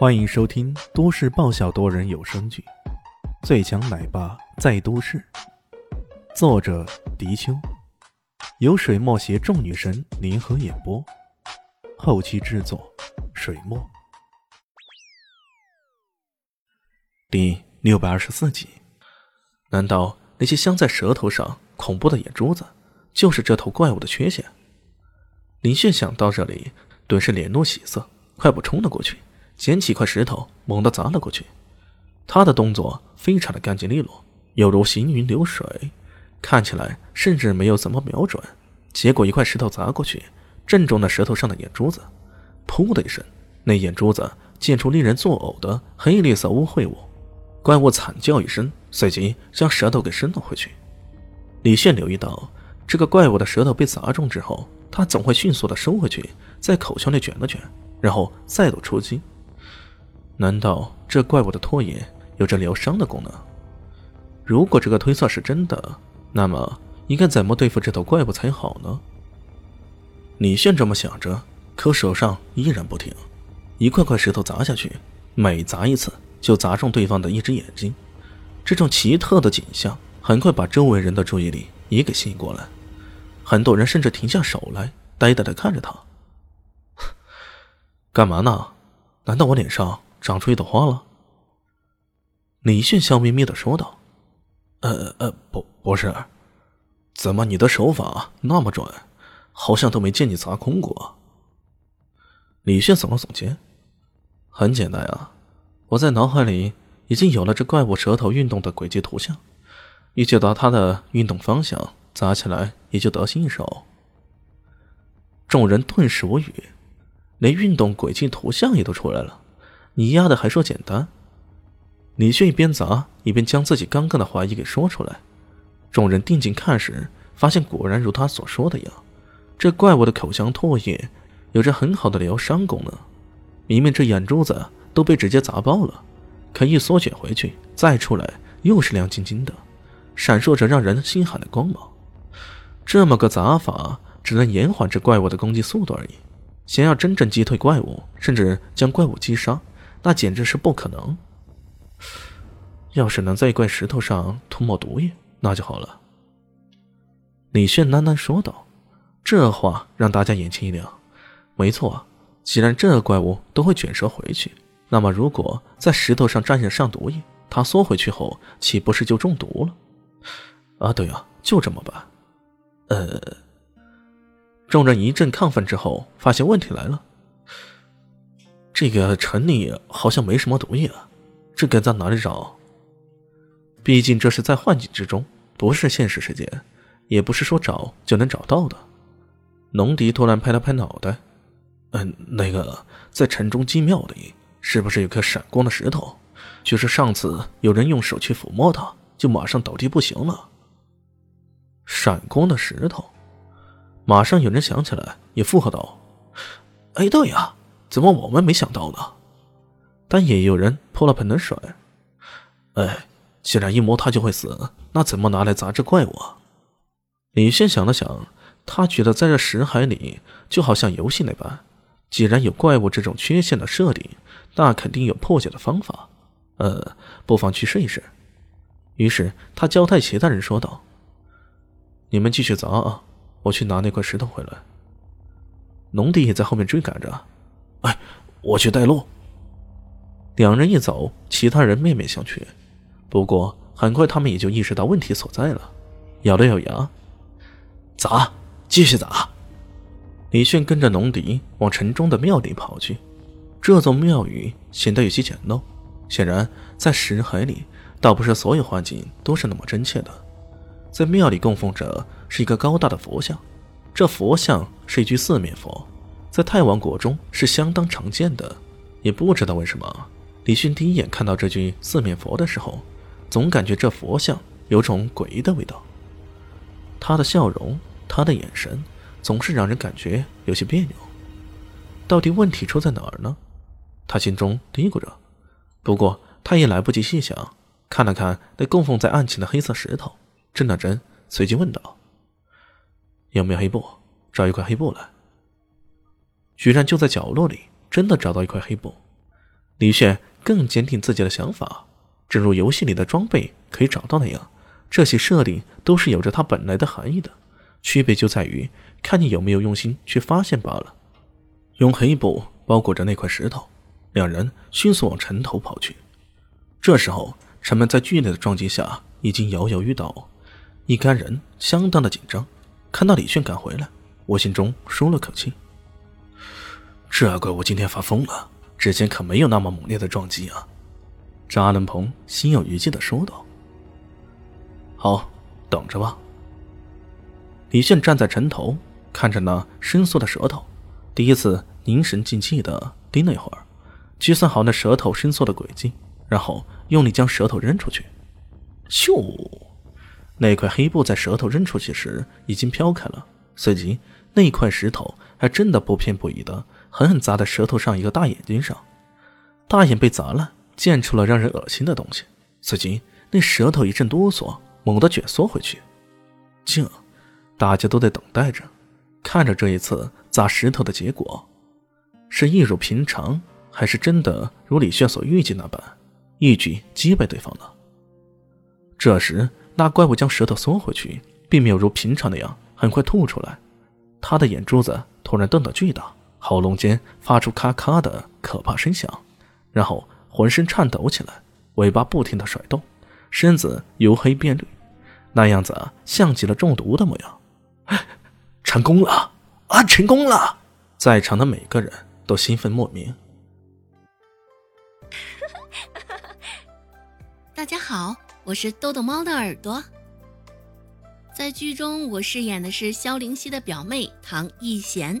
欢迎收听都市爆笑多人有声剧《最强奶爸在都市》，作者：迪秋，由水墨携众女神联合演播，后期制作：水墨。第六百二十四集，难道那些镶在舌头上恐怖的眼珠子，就是这头怪物的缺陷？林炫想到这里，顿时脸露喜色，快步冲了过去。捡起一块石头，猛地砸了过去。他的动作非常的干净利落，犹如行云流水，看起来甚至没有怎么瞄准。结果一块石头砸过去，正中了石头上的眼珠子。噗的一声，那眼珠子溅出令人作呕的黑绿色污秽物。怪物惨叫一声，随即将舌头给伸了回去。李炫留意到，这个怪物的舌头被砸中之后，他总会迅速的收回去，在口腔内卷了卷，然后再度出击。难道这怪物的唾液有着疗伤的功能？如果这个推测是真的，那么应该怎么对付这头怪物才好呢？李炫这么想着，可手上依然不停，一块块石头砸下去，每砸一次就砸中对方的一只眼睛。这种奇特的景象很快把周围人的注意力也给吸引过来，很多人甚至停下手来，呆呆的看着他。干嘛呢？难道我脸上？长出一朵花了，李迅笑眯眯的说道：“呃呃，不，不是，怎么你的手法那么准，好像都没见你砸空过。”李迅耸了耸肩：“很简单啊，我在脑海里已经有了这怪物舌头运动的轨迹图像，一接到它的运动方向，砸起来也就得心应手。”众人顿时无语，连运动轨迹图像也都出来了。你丫的还说简单？李炫一边砸一边将自己刚刚的怀疑给说出来。众人定睛看时，发现果然如他所说的样，这怪物的口腔唾液有着很好的疗伤功能。明明这眼珠子都被直接砸爆了，可一缩卷回去再出来又是亮晶晶的，闪烁着让人心寒的光芒。这么个砸法只能延缓这怪物的攻击速度而已。想要真正击退怪物，甚至将怪物击杀。那简直是不可能！要是能在一块石头上涂抹毒液，那就好了。”李炫喃喃说道。这话让大家眼前一亮。没错，既然这怪物都会卷舌回去，那么如果在石头上沾染上毒液，它缩回去后，岂不是就中毒了？啊，对啊，就这么办。呃，众人一阵亢奋之后，发现问题来了。这个城里好像没什么毒液，这该在哪里找？毕竟这是在幻境之中，不是现实世界，也不是说找就能找到的。龙迪突然拍了拍脑袋：“嗯，那个在城中金庙里，是不是有颗闪光的石头？据说上次有人用手去抚摸它，就马上倒地不行了。”闪光的石头，马上有人想起来，也附和道：“哎，对呀。”怎么我们没想到呢？但也有人泼了盆冷水。哎，既然一摸它就会死，那怎么拿来砸这怪物？李现想了想，他觉得在这石海里就好像游戏那般，既然有怪物这种缺陷的设定，那肯定有破解的方法。呃，不妨去试一试。于是他交代其他人说道：“你们继续砸啊，我去拿那块石头回来。”农迪也在后面追赶着。哎，我去带路。两人一走，其他人面面相觑。不过很快，他们也就意识到问题所在了，咬了咬牙，砸，继续砸。李炫跟着农迪往城中的庙里跑去。这座庙宇显得有些简陋，显然在石海里，倒不是所有环境都是那么真切的。在庙里供奉着是一个高大的佛像，这佛像是一具四面佛。在泰王国中是相当常见的，也不知道为什么，李迅第一眼看到这具四面佛的时候，总感觉这佛像有种诡异的味道。他的笑容，他的眼神，总是让人感觉有些别扭。到底问题出在哪儿呢？他心中嘀咕着。不过他也来不及细想，看了看那供奉在案前的黑色石头，抻了抻，随即问道：“有没有黑布？找一块黑布来。”居然就在角落里，真的找到一块黑布。李炫更坚定自己的想法，正如游戏里的装备可以找到那样，这些设定都是有着它本来的含义的，区别就在于看你有没有用心去发现罢了。用黑布包裹着那块石头，两人迅速往城头跑去。这时候，城门在剧烈的撞击下已经摇摇欲倒，一干人相当的紧张。看到李炫赶回来，我心中舒了口气。这怪我今天发疯了，之前可没有那么猛烈的撞击啊！张伦鹏心有余悸的说道。好，等着吧。李炫站在城头，看着那伸缩的舌头，第一次凝神静气的盯了一会儿，计算好那舌头伸缩的轨迹。然后用力将舌头扔出去，咻！那块黑布在舌头扔出去时已经飘开了，随即那块石头还真的不偏不倚的狠狠砸在舌头上一个大眼睛上，大眼被砸了，溅出了让人恶心的东西。随即那舌头一阵哆嗦，猛地卷缩回去。静，大家都在等待着，看着这一次砸石头的结果，是一如平常，还是真的如李炫所预计那般？一举击败对方呢。这时，那怪物将舌头缩回去，并没有如平常那样很快吐出来。他的眼珠子突然瞪得巨大，喉咙间发出咔咔的可怕声响，然后浑身颤抖起来，尾巴不停的甩动，身子由黑变绿，那样子像极了中毒的模样。成功了！啊，成功了！在场的每个人都兴奋莫名。大家好，我是豆豆猫的耳朵。在剧中，我饰演的是萧灵溪的表妹唐艺贤。